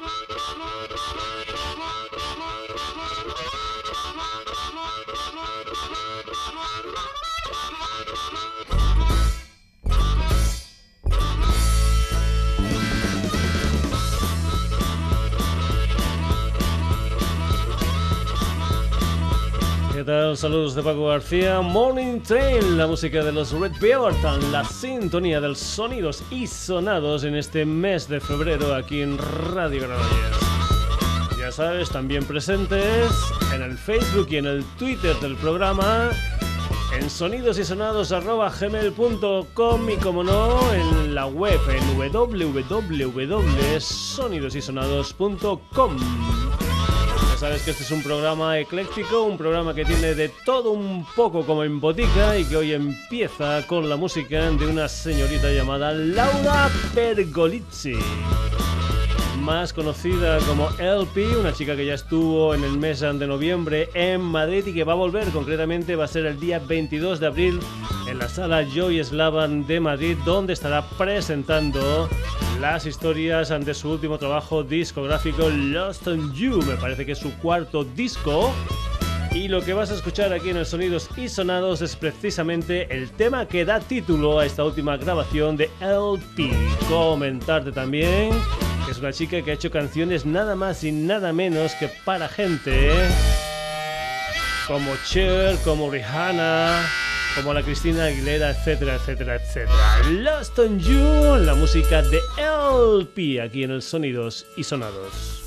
Thank you. Saludos de Paco García. Morning Train, la música de los Red Beaverton, la sintonía de los sonidos y sonados en este mes de febrero aquí en Radio Granollers. Ya sabes, también presentes en el Facebook y en el Twitter del programa, en sonidosysonados.gmail.com y como no, en la web en www.sonidosysonados.com sabes que este es un programa ecléctico, un programa que tiene de todo un poco como en botica y que hoy empieza con la música de una señorita llamada Laura Pergolizzi más conocida como LP, una chica que ya estuvo en el mes de noviembre en Madrid y que va a volver, concretamente va a ser el día 22 de abril en la sala Joy Slavan de Madrid, donde estará presentando las historias ante su último trabajo discográfico Lost on You, me parece que es su cuarto disco. Y lo que vas a escuchar aquí en el Sonidos y Sonados es precisamente el tema que da título a esta última grabación de LP. Comentarte también es una chica que ha hecho canciones nada más y nada menos que para gente como Cher, como Rihanna, como la Cristina Aguilera, etcétera, etcétera, etcétera. Lost on You, la música de LP aquí en el Sonidos y Sonados.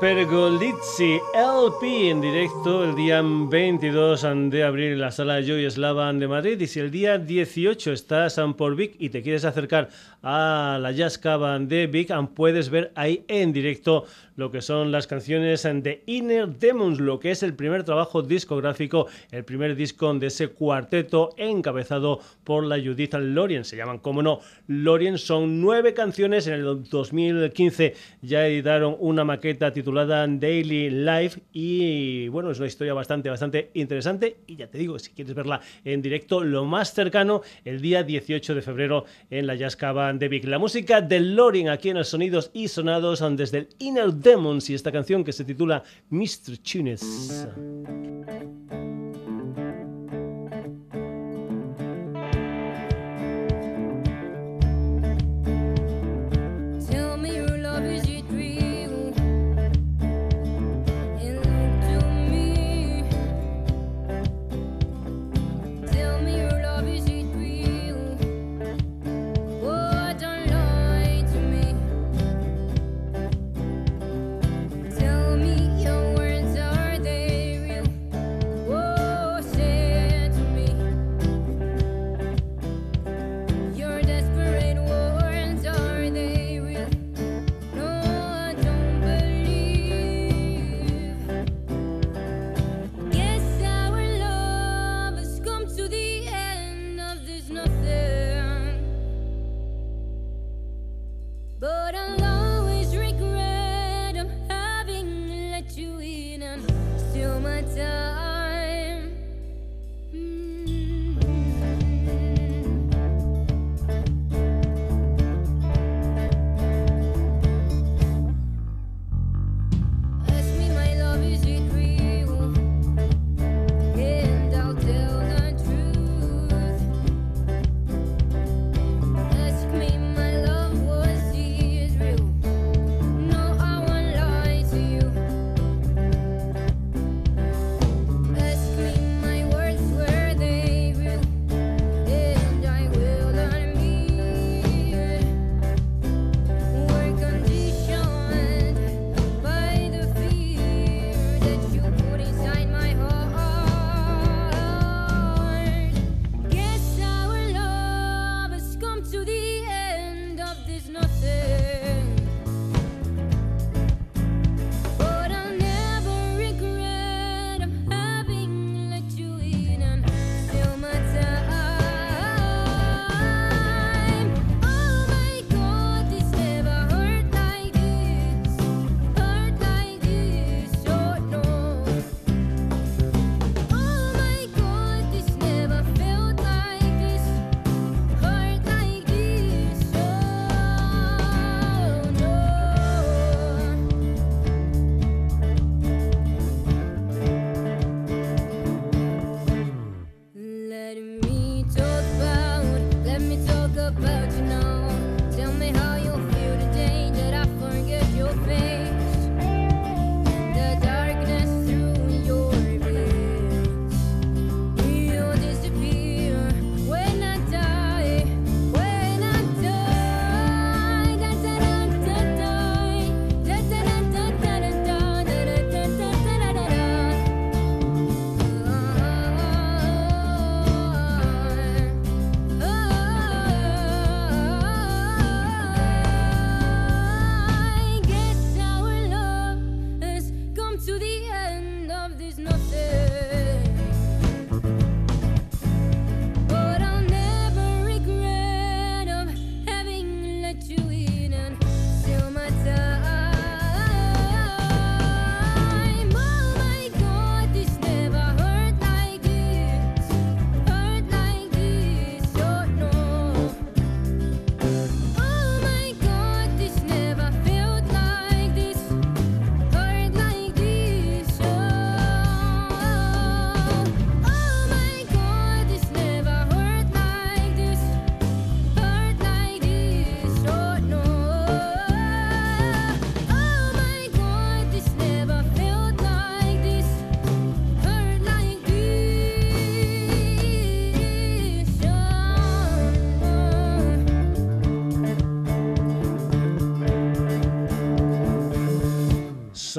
Pergolizzi, LP en directo el día 22 de abril en la sala Joy Slavan de Madrid. Y si el día 18 estás por Vic y te quieres acercar a la Jazz Cava de Vic, puedes ver ahí en directo lo que son las canciones de Inner Demons, lo que es el primer trabajo discográfico, el primer disco de ese cuarteto encabezado por la Judith Lorien. Se llaman, como no, Lorien. Son nueve canciones. En el 2015 ya editaron una maqueta titulada Daily Life y bueno, es una historia bastante, bastante interesante. Y ya te digo, si quieres verla en directo, lo más cercano, el día 18 de febrero en la Jazz Cava de Vic. La música de Lorien aquí en el Sonidos y Sonados desde el Inner Demons y esta canción que se titula Mr. Tunes.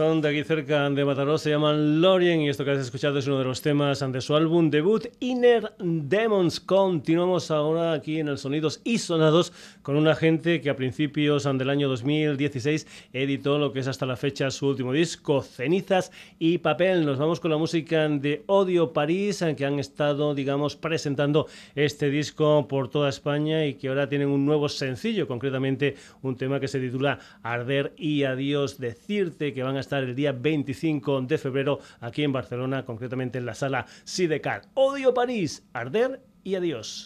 Son de aquí cerca de Mataró, se llaman Lorien y esto que has escuchado es uno de los temas de su álbum debut Inner Demons. Continuamos ahora aquí en el Sonidos y Sonados con una gente que a principios del año 2016 editó lo que es hasta la fecha su último disco, Cenizas y Papel. Nos vamos con la música de Odio París, que han estado, digamos, presentando este disco por toda España y que ahora tienen un nuevo sencillo, concretamente un tema que se titula Arder y Adiós Decirte, que van a estar el día 25 de febrero aquí en Barcelona, concretamente en la sala Sidecar. Odio París, Arder y Adiós.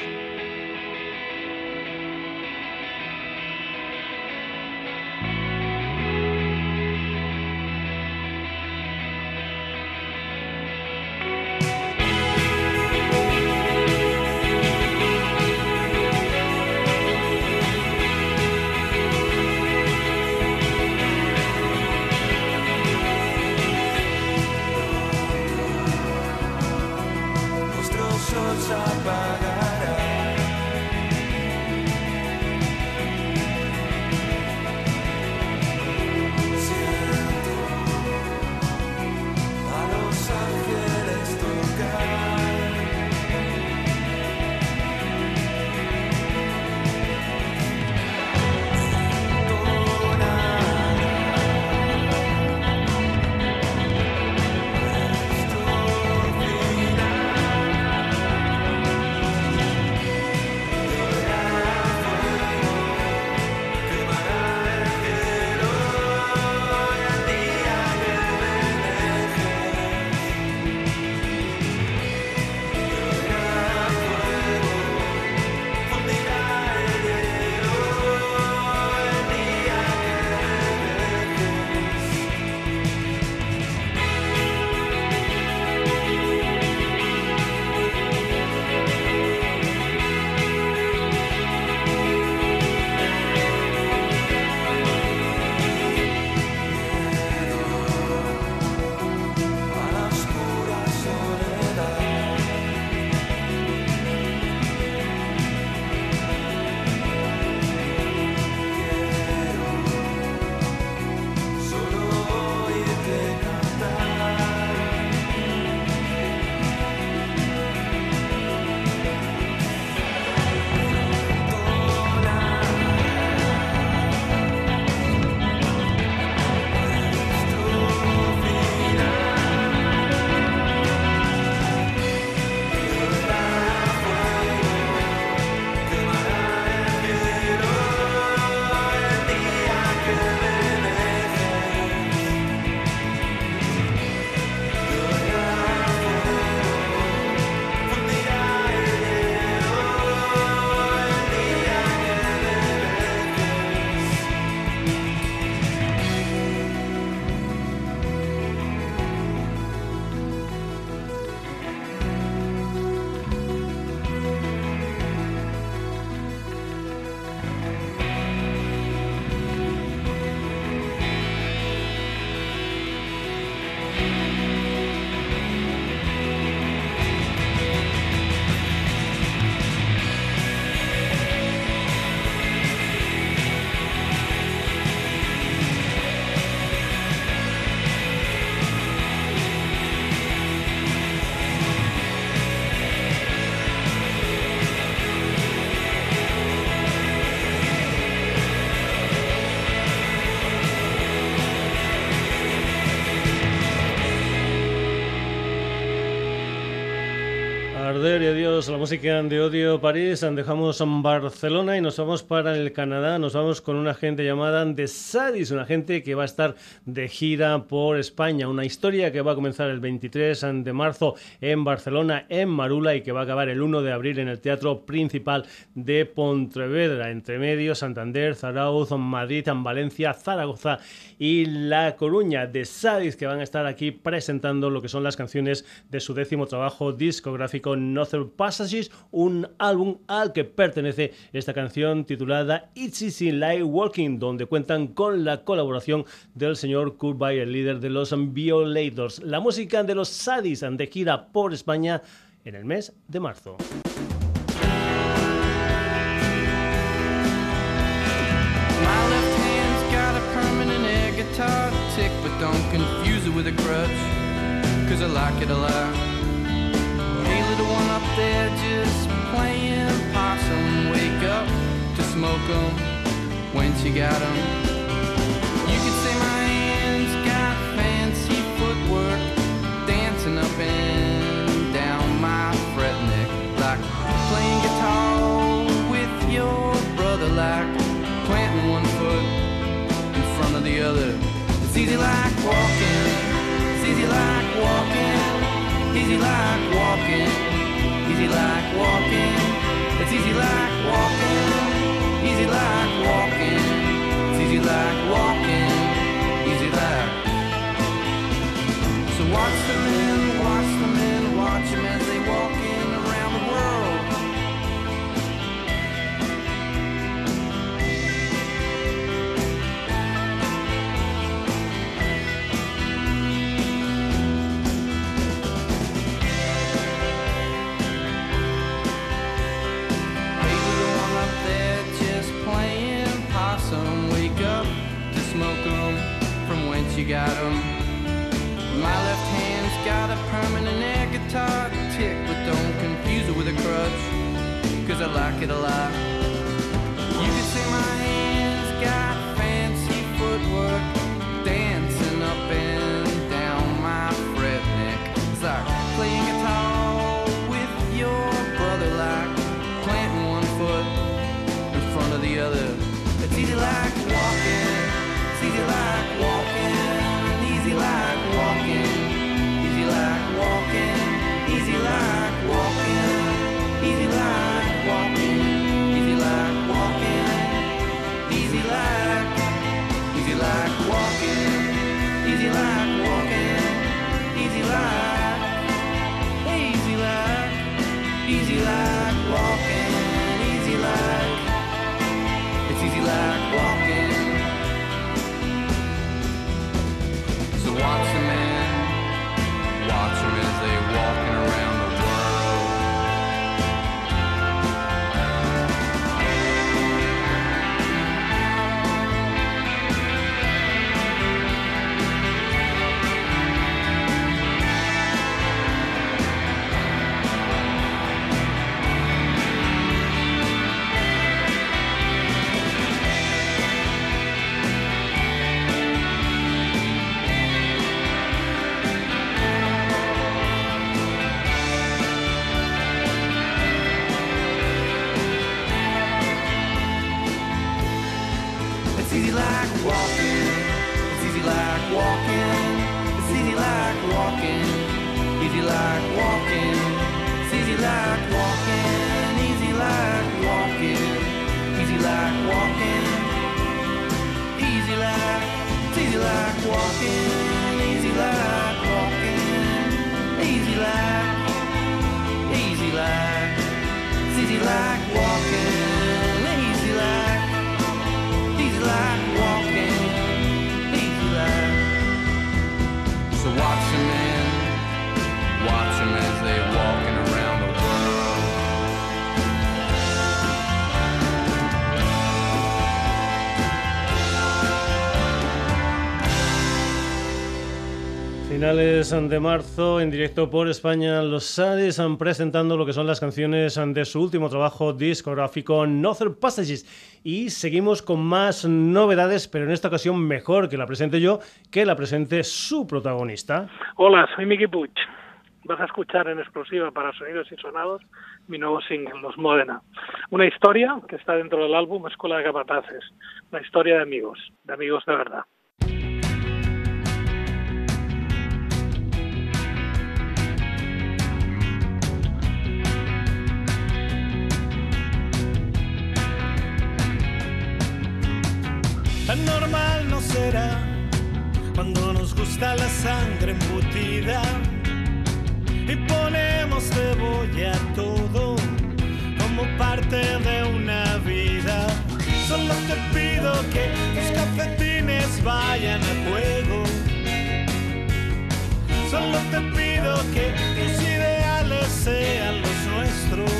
La música de Odio París, dejamos Barcelona y nos vamos para el Canadá. Nos vamos con una gente llamada The Sadis, una gente que va a estar de gira por España. Una historia que va a comenzar el 23 de marzo en Barcelona, en Marula, y que va a acabar el 1 de abril en el Teatro Principal de Pontevedra. Entre medio, Santander, Zarauz, Madrid, Valencia, Zaragoza y La Coruña. The Sadis, que van a estar aquí presentando lo que son las canciones de su décimo trabajo discográfico Northern Passages, un álbum al que pertenece esta canción titulada It's Easy Like Walking, donde cuentan con la colaboración del señor Kurt el líder de los Violators. La música de los Sadis de gira por España en el mes de marzo. Little one up there just playing possum, wake up to smoke 'em when she got 'em. You can say my hands got fancy footwork, dancing up and down my fret neck, like playing guitar with your brother, like planting one foot in front of the other. It's easy like walking, easy like walking, easy like walking, it's easy like walking, easy like walking, it's easy like walking, like walking. It's easy like walking. Easy like walking. Easy like walking. Easy like. It's easy like walking. Easy like walking. Easy like. Easy like. It's easy like Finales de marzo, en directo por España, los Sadis han presentando lo que son las canciones de su último trabajo discográfico, Northern Passages. Y seguimos con más novedades, pero en esta ocasión mejor que la presente yo que la presente su protagonista. Hola, soy Miki Puig. Vas a escuchar en exclusiva para Sonidos y Sonados mi nuevo single, Los Módena. Una historia que está dentro del álbum Escuela de Capataces. Una historia de amigos, de amigos de verdad. Tan normal no será cuando nos gusta la sangre embutida y ponemos cebolla a todo como parte de una vida. Solo te pido que tus cafetines vayan a juego. Solo te pido que tus ideales sean los nuestros.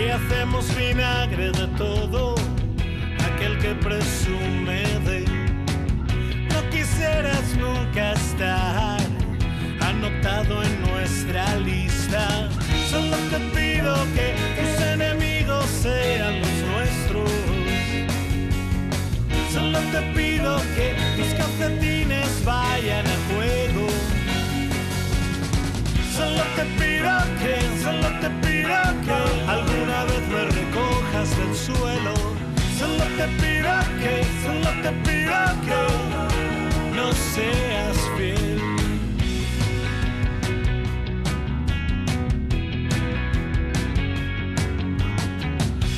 Y hacemos vinagre de todo que no quisieras nunca estar anotado en nuestra lista. Solo te pido que tus enemigos sean los nuestros. Solo te pido que tus calcetines vayan a juego. Solo te pido que, solo te pido que alguna vez me recojas del suelo. Te pido que, solo te pido que no seas fiel.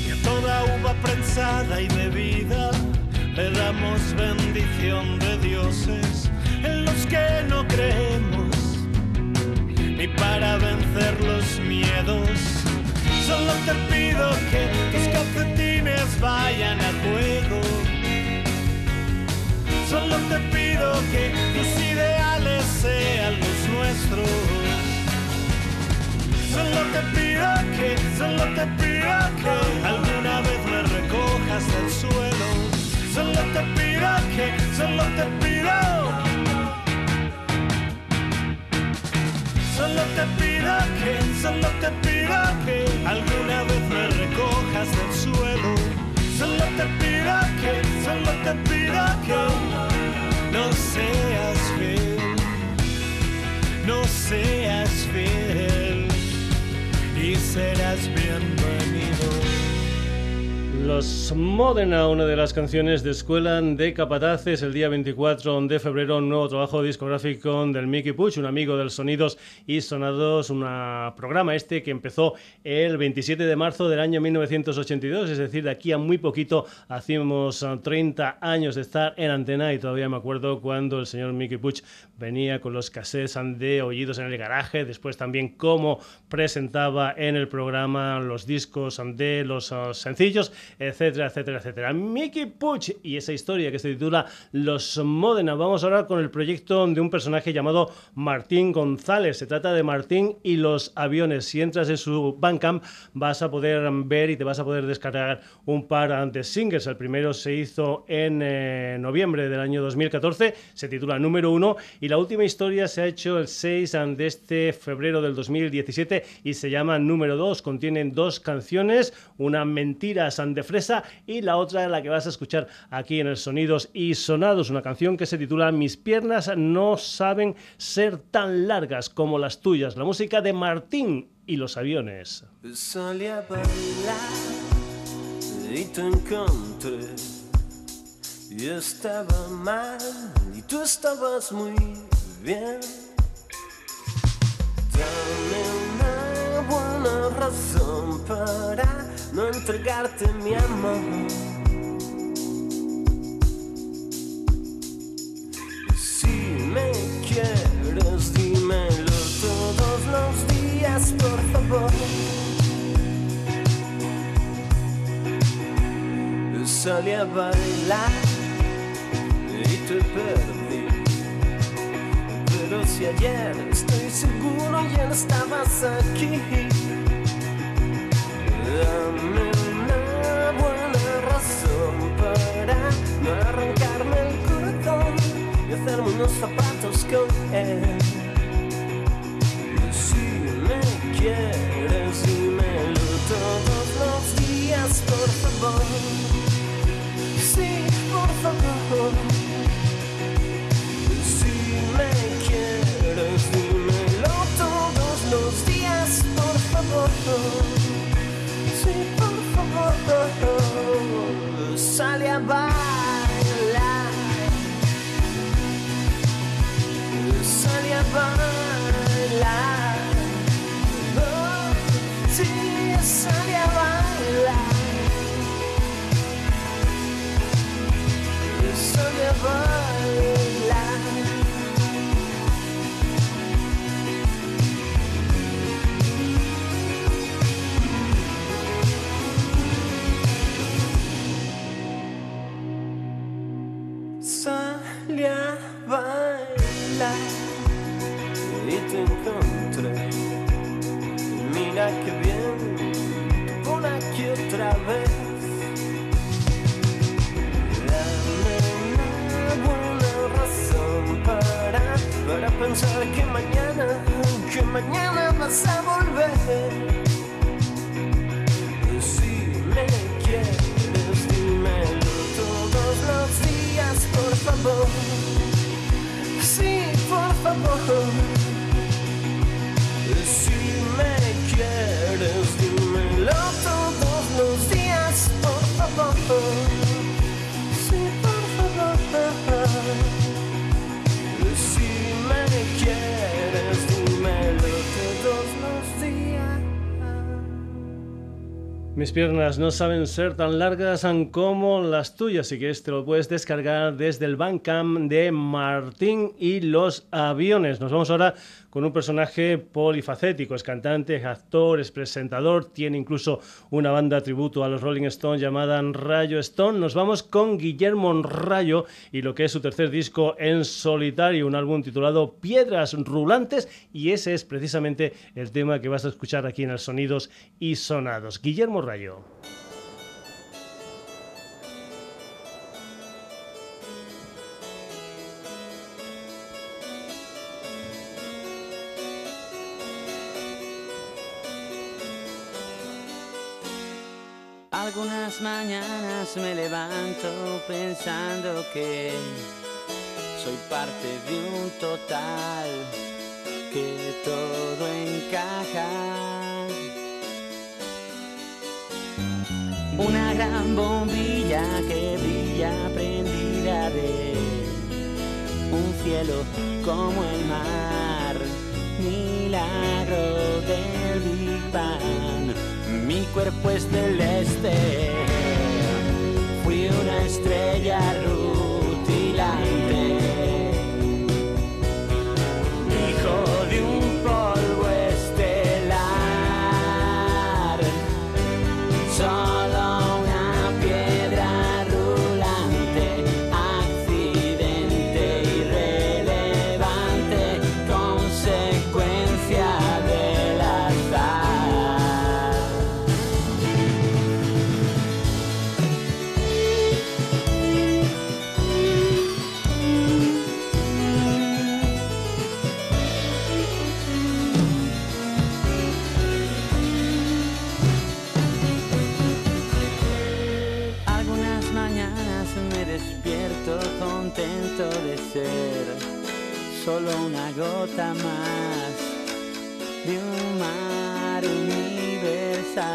Y a toda uva prensada y bebida le damos bendición de dioses en los que no creemos ni para vencer los miedos. Solo te pido que tus vayan a juego. Solo te pido que tus ideales sean los nuestros. Solo te pido que, solo te pido que alguna vez me recojas del suelo. Solo te pido que, solo te pido. Solo te pido que, solo te pido que alguna vez me recojas del suelo. Solo te pido que, solo te pido que no seas fiel, no seas fiel y serás bienvenido. Los Modena, una de las canciones de Escuela de Capataces, el día 24 de febrero, un nuevo trabajo discográfico del Mickey Puch, un amigo del Sonidos y Sonados, un programa este que empezó el 27 de marzo del año 1982, es decir, de aquí a muy poquito hacíamos 30 años de estar en antena y todavía me acuerdo cuando el señor Mickey Puch venía con los cassettes de Oídos en el Garaje, después también cómo presentaba en el programa los discos de los uh, sencillos etcétera, etcétera, etcétera. Mickey Puch y esa historia que se titula Los Modena. Vamos a hablar con el proyecto de un personaje llamado Martín González. Se trata de Martín y los aviones. Si entras en su Bandcamp vas a poder ver y te vas a poder descargar un par de singles. El primero se hizo en eh, noviembre del año 2014, se titula Número 1 y la última historia se ha hecho el 6 de este febrero del 2017 y se llama Número 2. Contienen dos canciones, una mentira de y la otra la que vas a escuchar aquí en el Sonidos y Sonados, una canción que se titula Mis piernas no saben ser tan largas como las tuyas, la música de Martín y los aviones. No entregarte mi amor. Si me quieres, dímelo todos los días, por favor. Salí a bailar y te perdí. Pero si ayer estoy seguro ya no estabas aquí. Dame una buena razón para no arrancarme el corazón y hacerme unos zapatos con él. Si me quieres, dímelo todos los días, por favor. Sí, por favor. Si me quieres, dímelo todos los días, por favor. Sale mañana vas a volver. Si me quieres, dímelo todos los días. favor. Sí, por favor. Mis piernas no saben ser tan largas como las tuyas, así que este lo puedes descargar desde el Bandcamp de Martín y los aviones. Nos vamos ahora con un personaje polifacético, es cantante, es actor, es presentador, tiene incluso una banda tributo a los Rolling Stones llamada Rayo Stone. Nos vamos con Guillermo Rayo y lo que es su tercer disco en solitario, un álbum titulado Piedras Rulantes y ese es precisamente el tema que vas a escuchar aquí en el Sonidos y Sonados. Guillermo Rayo. Algunas mañanas me levanto pensando que soy parte de un total, que todo encaja. Una gran bombilla que brilla prendida de un cielo como el mar, milagro del Big Bang. Mi cuerpo es celeste, fui una estrella de ser solo una gota más de un mar universal.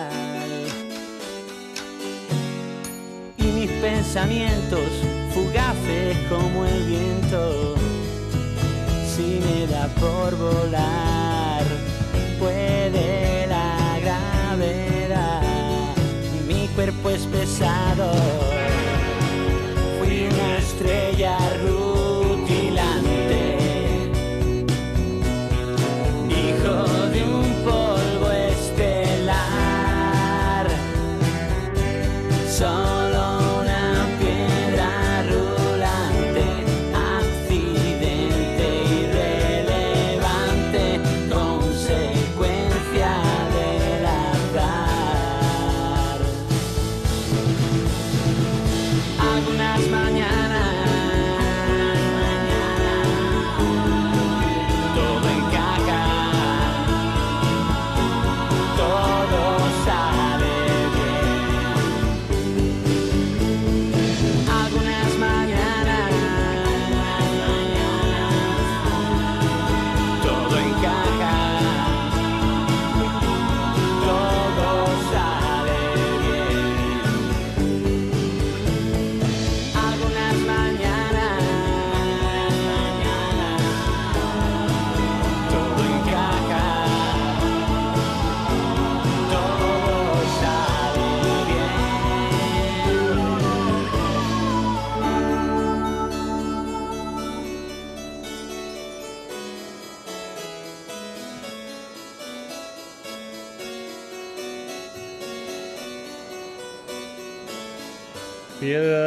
Y mis pensamientos fugaces como el viento, si me da por volar, puede la gravedad. Mi cuerpo es pesado,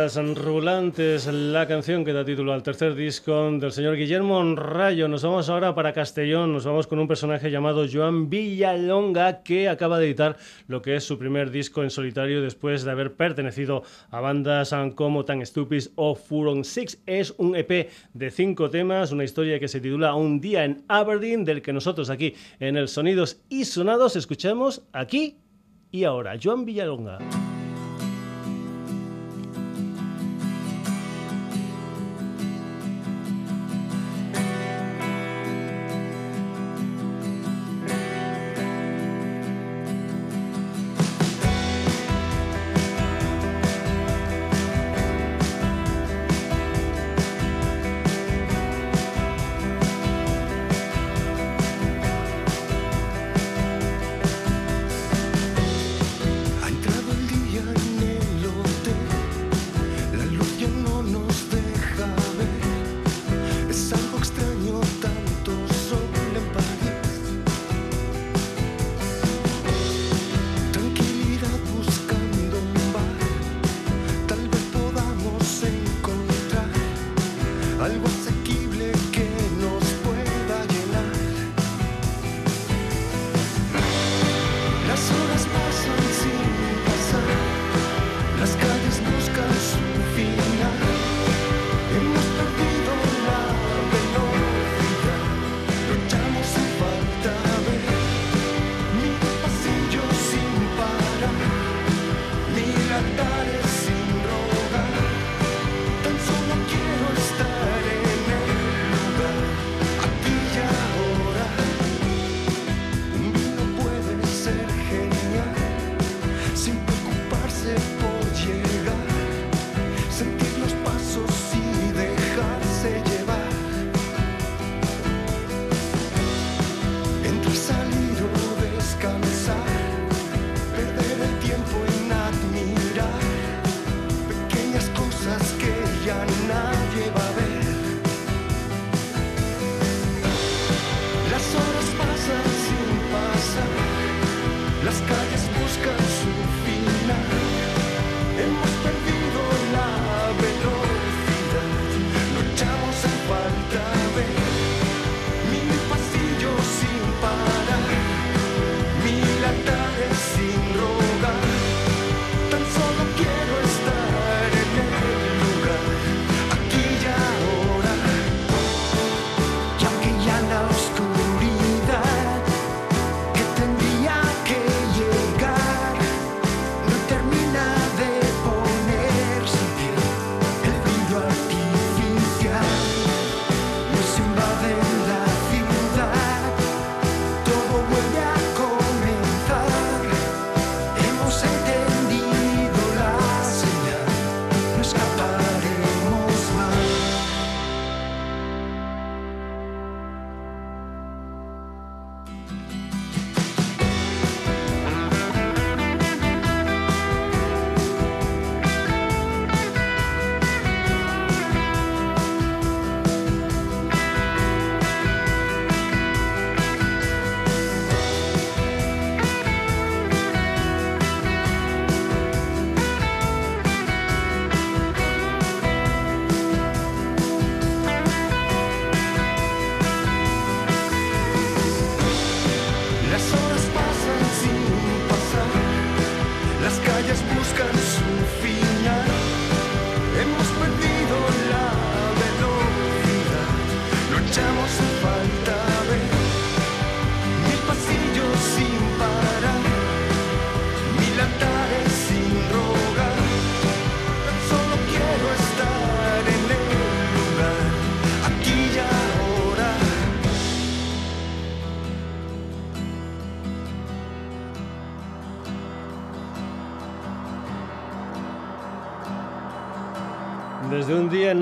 Piedras rulantes, la canción que da título al tercer disco del señor Guillermo Rayo. Nos vamos ahora para Castellón, nos vamos con un personaje llamado Joan Villalonga que acaba de editar lo que es su primer disco en solitario después de haber pertenecido a bandas como Tan Stupid o Furon Six. Es un EP de cinco temas, una historia que se titula Un día en Aberdeen, del que nosotros aquí en el Sonidos y Sonados escuchamos aquí y ahora. Joan Villalonga.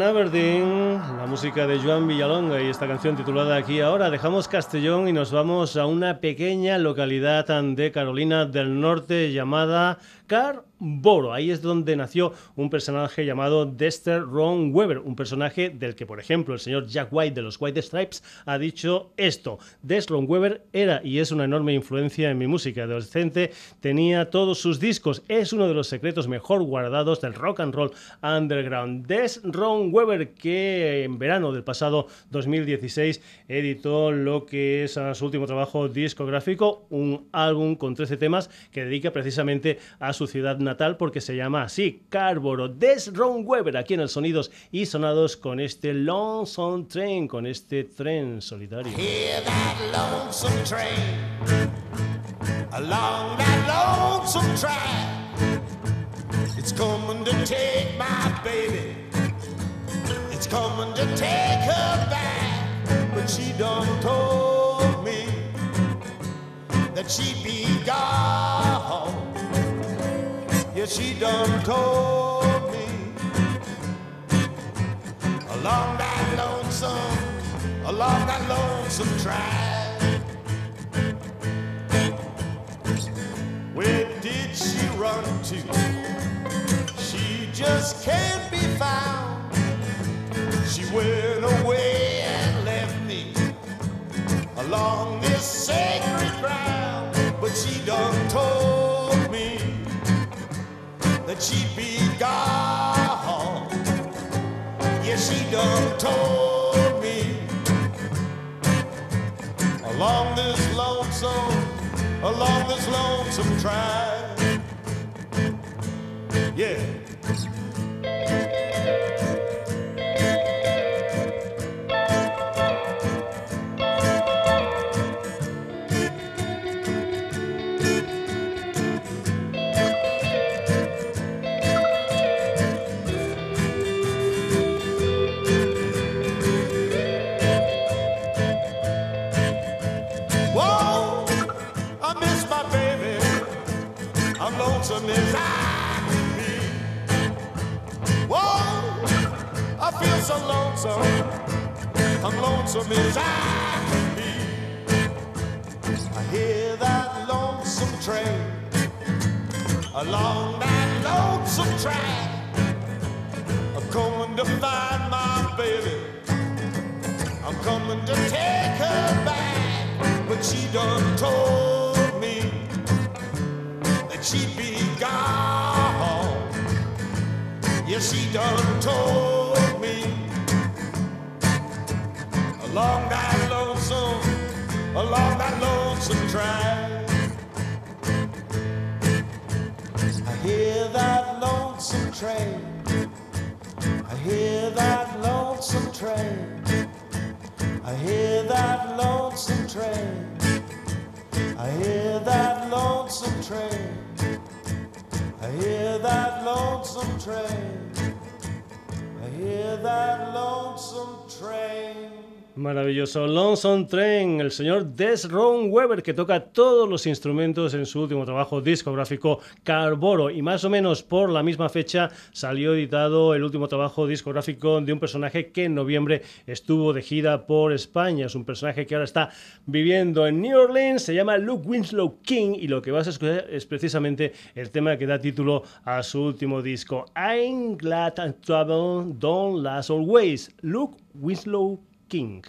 Aberdeen, la música de Joan Villalonga y esta canción titulada Aquí ahora, dejamos Castellón y nos vamos a una pequeña localidad de Carolina del Norte llamada Carboro. Ahí es donde nació un personaje llamado Dexter Ron Weber, un personaje del que, por ejemplo, el señor Jack White de los White Stripes ha dicho esto. Dexter Ron Weber era y es una enorme influencia en mi música. Adolescente tenía todos sus discos. Es uno de los secretos mejor guardados del rock and roll underground. Des Ron Weber, que en verano del pasado 2016 editó lo que es su último trabajo discográfico, un álbum con 13 temas que dedica precisamente a su ciudad natal porque se llama así, Carboro. Des Ron Weber, aquí en el Sonidos y Sonados con este Lonesome Train, con este tren solitario. It's coming to take my baby. It's coming to take her back. But she done told me that she'd be gone. Yeah, she done told me along that lonesome, along that lonesome track. Where did she run to? She just can't be found. She went away and left me along this sacred ground. But she done told she'd be gone. Yeah, she done told me along this lonesome, along this lonesome track. Yeah. Lonesome as I can be. Whoa, I feel so lonesome. I'm lonesome as I can be. I hear that lonesome train along that lonesome track. I'm coming to find my baby. I'm coming to take her back, but she done told that she'd be gone. Yeah, she done told me along that lonesome, along that lonesome track. I hear that lonesome train. I hear that lonesome train. I hear that lonesome train. I hear that lonesome train. I hear that lonesome train. I hear that lonesome train. Maravilloso Lonesome Train, el señor Des Ron Weber que toca todos los instrumentos en su último trabajo discográfico Carboro y más o menos por la misma fecha salió editado el último trabajo discográfico de un personaje que en noviembre estuvo de gira por España. Es un personaje que ahora está viviendo en New Orleans, se llama Luke Winslow King y lo que vas a escuchar es precisamente el tema que da título a su último disco I'm Glad and Trouble Don't Last Always. Luke Winslow King. I'm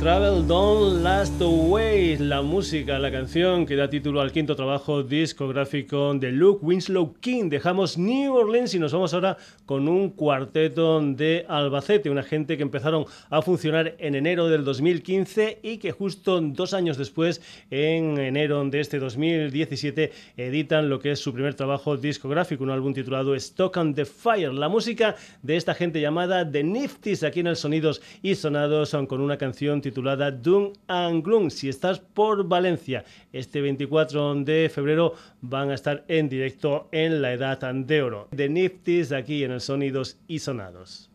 I'm Away, la música, la canción que da título al quinto trabajo discográfico de Luke Winslow King. Dejamos New Orleans y nos vamos ahora con un cuarteto de Albacete, una gente que empezaron a funcionar en enero del 2015 y que justo dos años después, en enero de este 2017, editan lo que es su primer trabajo discográfico, un álbum titulado Stock on the Fire. La música de esta gente llamada The Nifties aquí en el Sonidos y Sonados son con una canción titulada Doom and Si estás por Valencia este 24 de febrero van a estar en directo en la Edad de Oro. The Nifties aquí en el Sonidos y Sonados.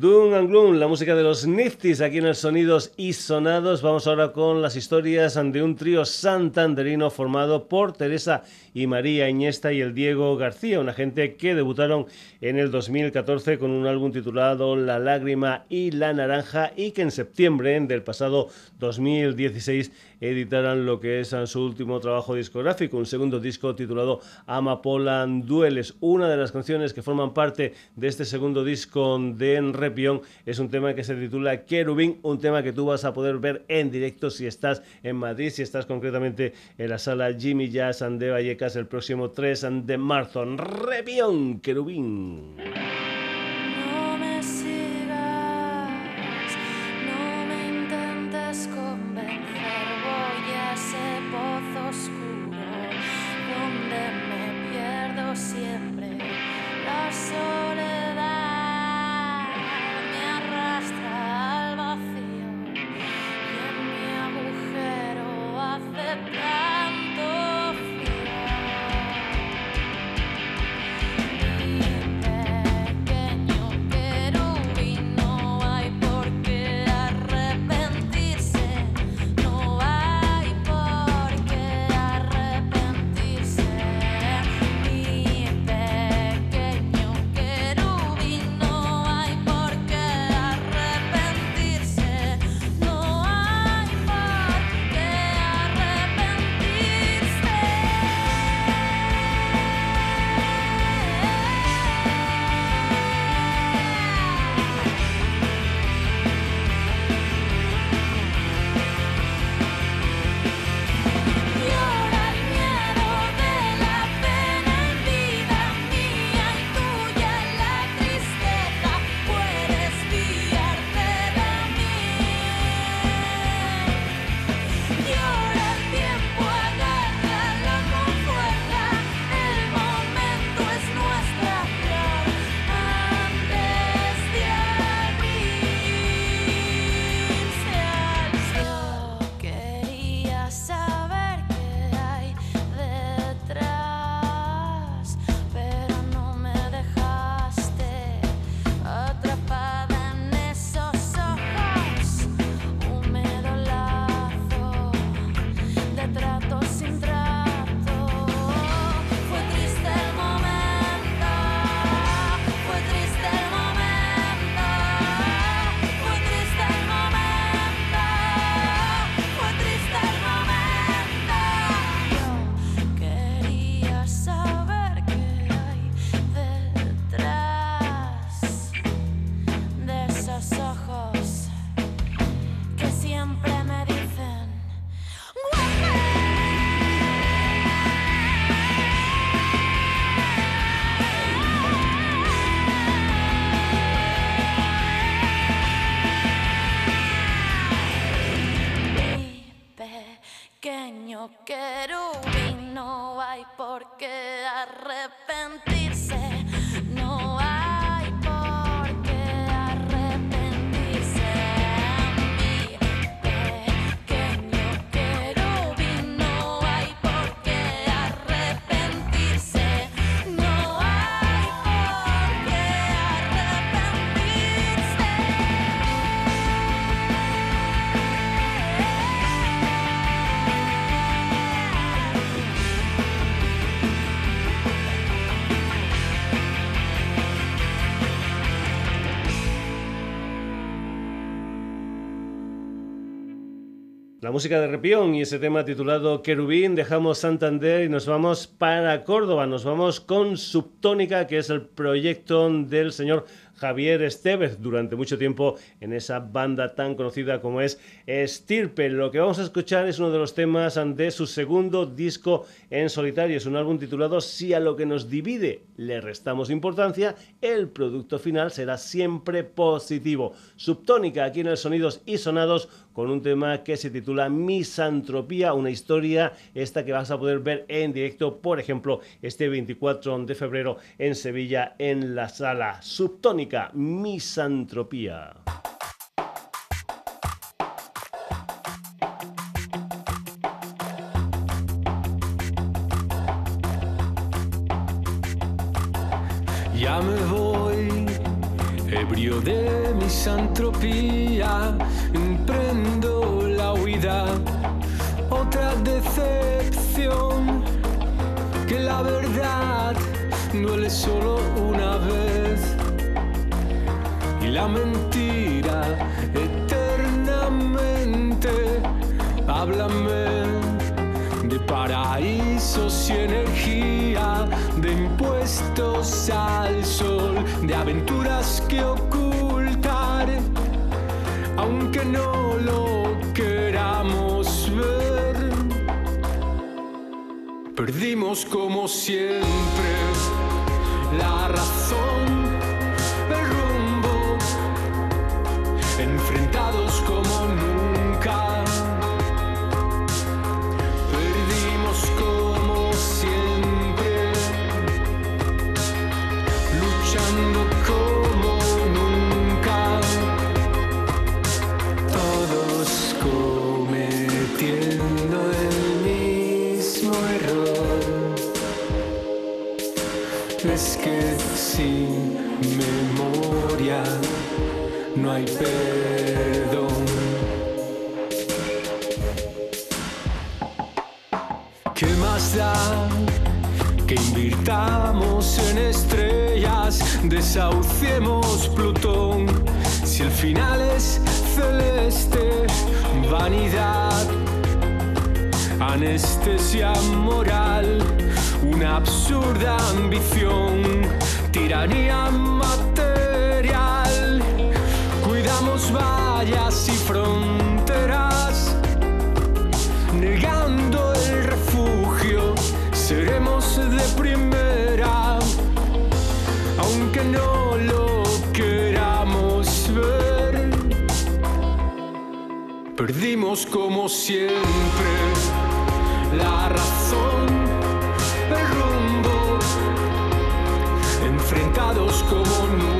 And Gloom, la música de los Nifties aquí en el Sonidos y Sonados. Vamos ahora con las historias de un trío santanderino formado por Teresa y María Iñesta y el Diego García, una gente que debutaron en el 2014 con un álbum titulado La lágrima y la naranja y que en septiembre del pasado 2016 editaran lo que es su último trabajo discográfico, un segundo disco titulado Amapolan Dueles. Una de las canciones que forman parte de este segundo disco de Repión es un tema que se titula Kerubín, un tema que tú vas a poder ver en directo si estás en Madrid, si estás concretamente en la sala Jimmy Jazz de Vallecas el próximo 3 de marzo. Repión, Kerubín. reply. La música de Repión y ese tema titulado Querubín, dejamos Santander y nos vamos para Córdoba. Nos vamos con Subtónica, que es el proyecto del señor Javier Estevez durante mucho tiempo en esa banda tan conocida como es Estirpe. Lo que vamos a escuchar es uno de los temas de su segundo disco en solitario. Es un álbum titulado Si a lo que nos divide le restamos importancia, el producto final será siempre positivo. Subtónica aquí en el Sonidos y Sonados con un tema que se titula Misantropía, una historia esta que vas a poder ver en directo, por ejemplo, este 24 de febrero en Sevilla en la sala Subtónica, Misantropía. Ya me voy, Ebrio de misantropía, al sol, de aventuras que ocultar, aunque no lo queramos ver. Perdimos como siempre la razón, no hay perdón. ¿Qué más da que invirtamos en estrellas, desahuciemos Plutón? Si el final es celeste, vanidad, anestesia moral, una absurda ambición, tiranía material. Vallas y fronteras negando el refugio, seremos de primera, aunque no lo queramos ver. Perdimos como siempre la razón, el rumbo, enfrentados como nunca.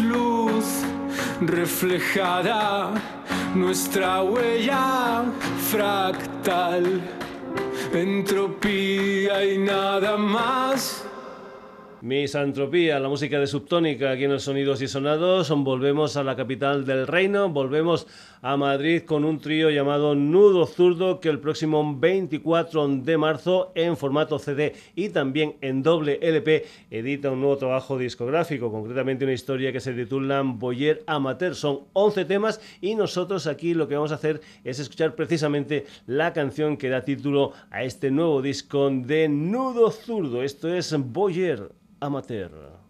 Luz reflejada, nuestra huella fractal, entropía y nada más. Misantropía, la música de Subtónica aquí en los Sonidos y Sonados. Volvemos a la capital del reino, volvemos a Madrid con un trío llamado Nudo Zurdo que el próximo 24 de marzo en formato CD y también en doble LP edita un nuevo trabajo discográfico, concretamente una historia que se titula Boyer Amateur. Son 11 temas y nosotros aquí lo que vamos a hacer es escuchar precisamente la canción que da título a este nuevo disco de Nudo Zurdo. Esto es Boyer Amateur.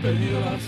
Perdido. la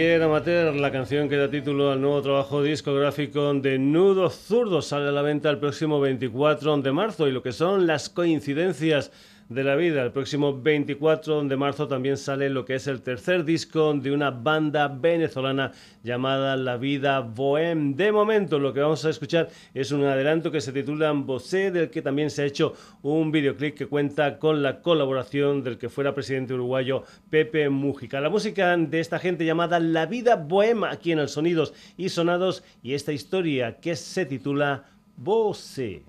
Amateur, la canción que da título al nuevo trabajo discográfico de Nudo Zurdo, sale a la venta el próximo 24 de marzo y lo que son las coincidencias de la vida. El próximo 24 de marzo también sale lo que es el tercer disco de una banda venezolana llamada La Vida Bohem. De momento lo que vamos a escuchar es un adelanto que se titula Bosé, del que también se ha hecho un videoclip que cuenta con la colaboración del que fuera presidente uruguayo Pepe Mújica. La música de esta gente llamada La Vida Bohem, aquí en el Sonidos y Sonados, y esta historia que se titula Bosé.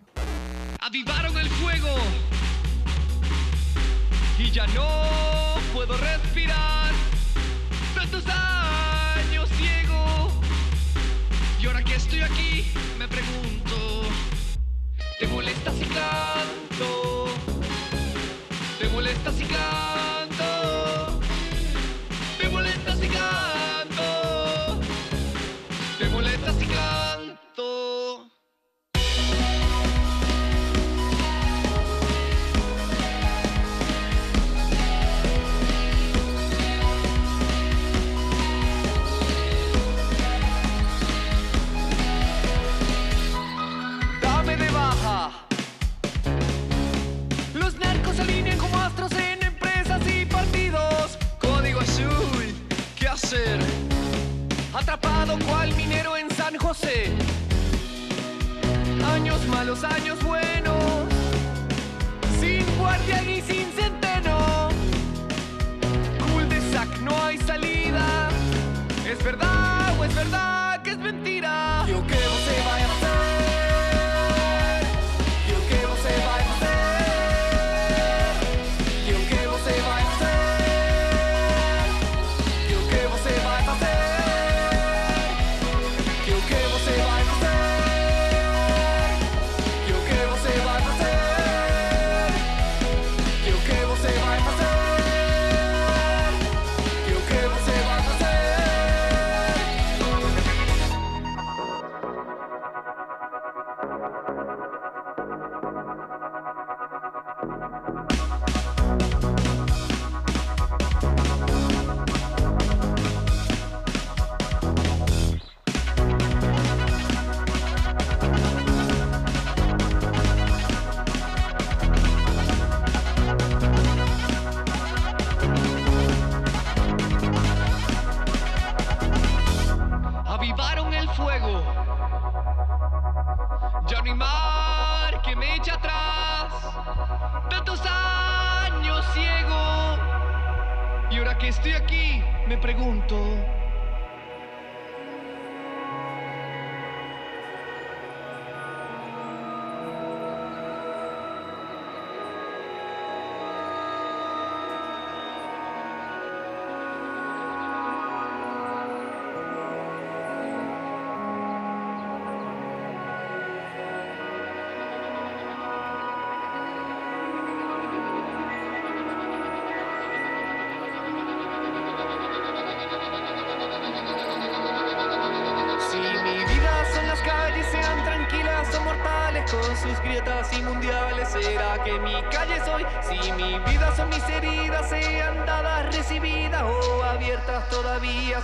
avivaron el fuego ya no puedo respirar. Tantos años ciego y ahora que estoy aquí me pregunto, ¿te molesta si canto? ¿Te molesta si canto? Atrapado cual minero en San José. Años malos, años buenos. Sin guardia y sin centeno. Cool de sac, no hay salida. ¿Es verdad o es verdad que es mentira?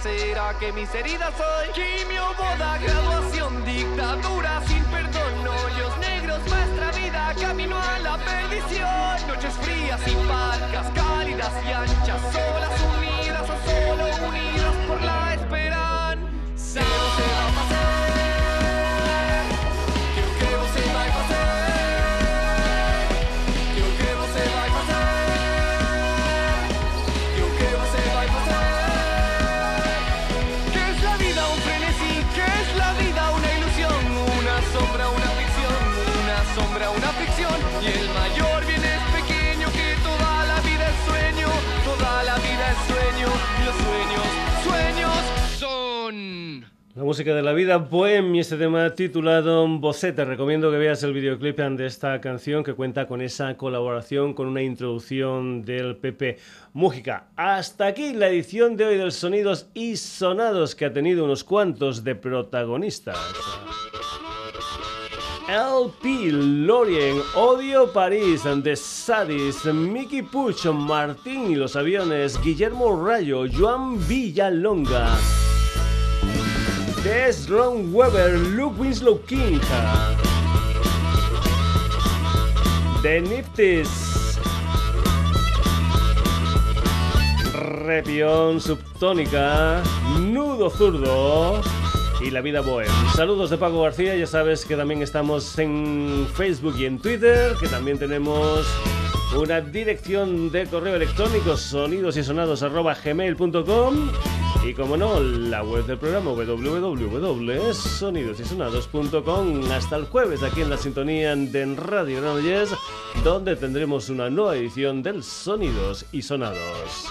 ¿Será que mis heridas soy? Quimio, boda, graduación, dictadura sin perdón, hoyos negros, nuestra vida, camino a la perdición. Noches frías y parcas, cálidas y anchas, solas, unidas o solo unidas por la esperanza. Música de la vida, Bohem y este tema titulado Bocet. Recomiendo que veas el videoclip de esta canción que cuenta con esa colaboración, con una introducción del Pepe Mújica. Hasta aquí la edición de hoy del Sonidos y Sonados que ha tenido unos cuantos de protagonistas. LP, Lorien, Odio París, The Sadis, Mickey Puch, Martín y los aviones, Guillermo Rayo, Joan Villalonga. Des Ron Weber, Luke Winslow King. The Nifties. Repión Subtónica. Nudo Zurdo. Y La Vida Bohem. Saludos de Paco García. Ya sabes que también estamos en Facebook y en Twitter. Que también tenemos una dirección de correo electrónico sonidosysonados.gmail.com y como no, la web del programa www.sonidosysonados.com hasta el jueves aquí en la sintonía de Radio Granollers donde tendremos una nueva edición del Sonidos y Sonados.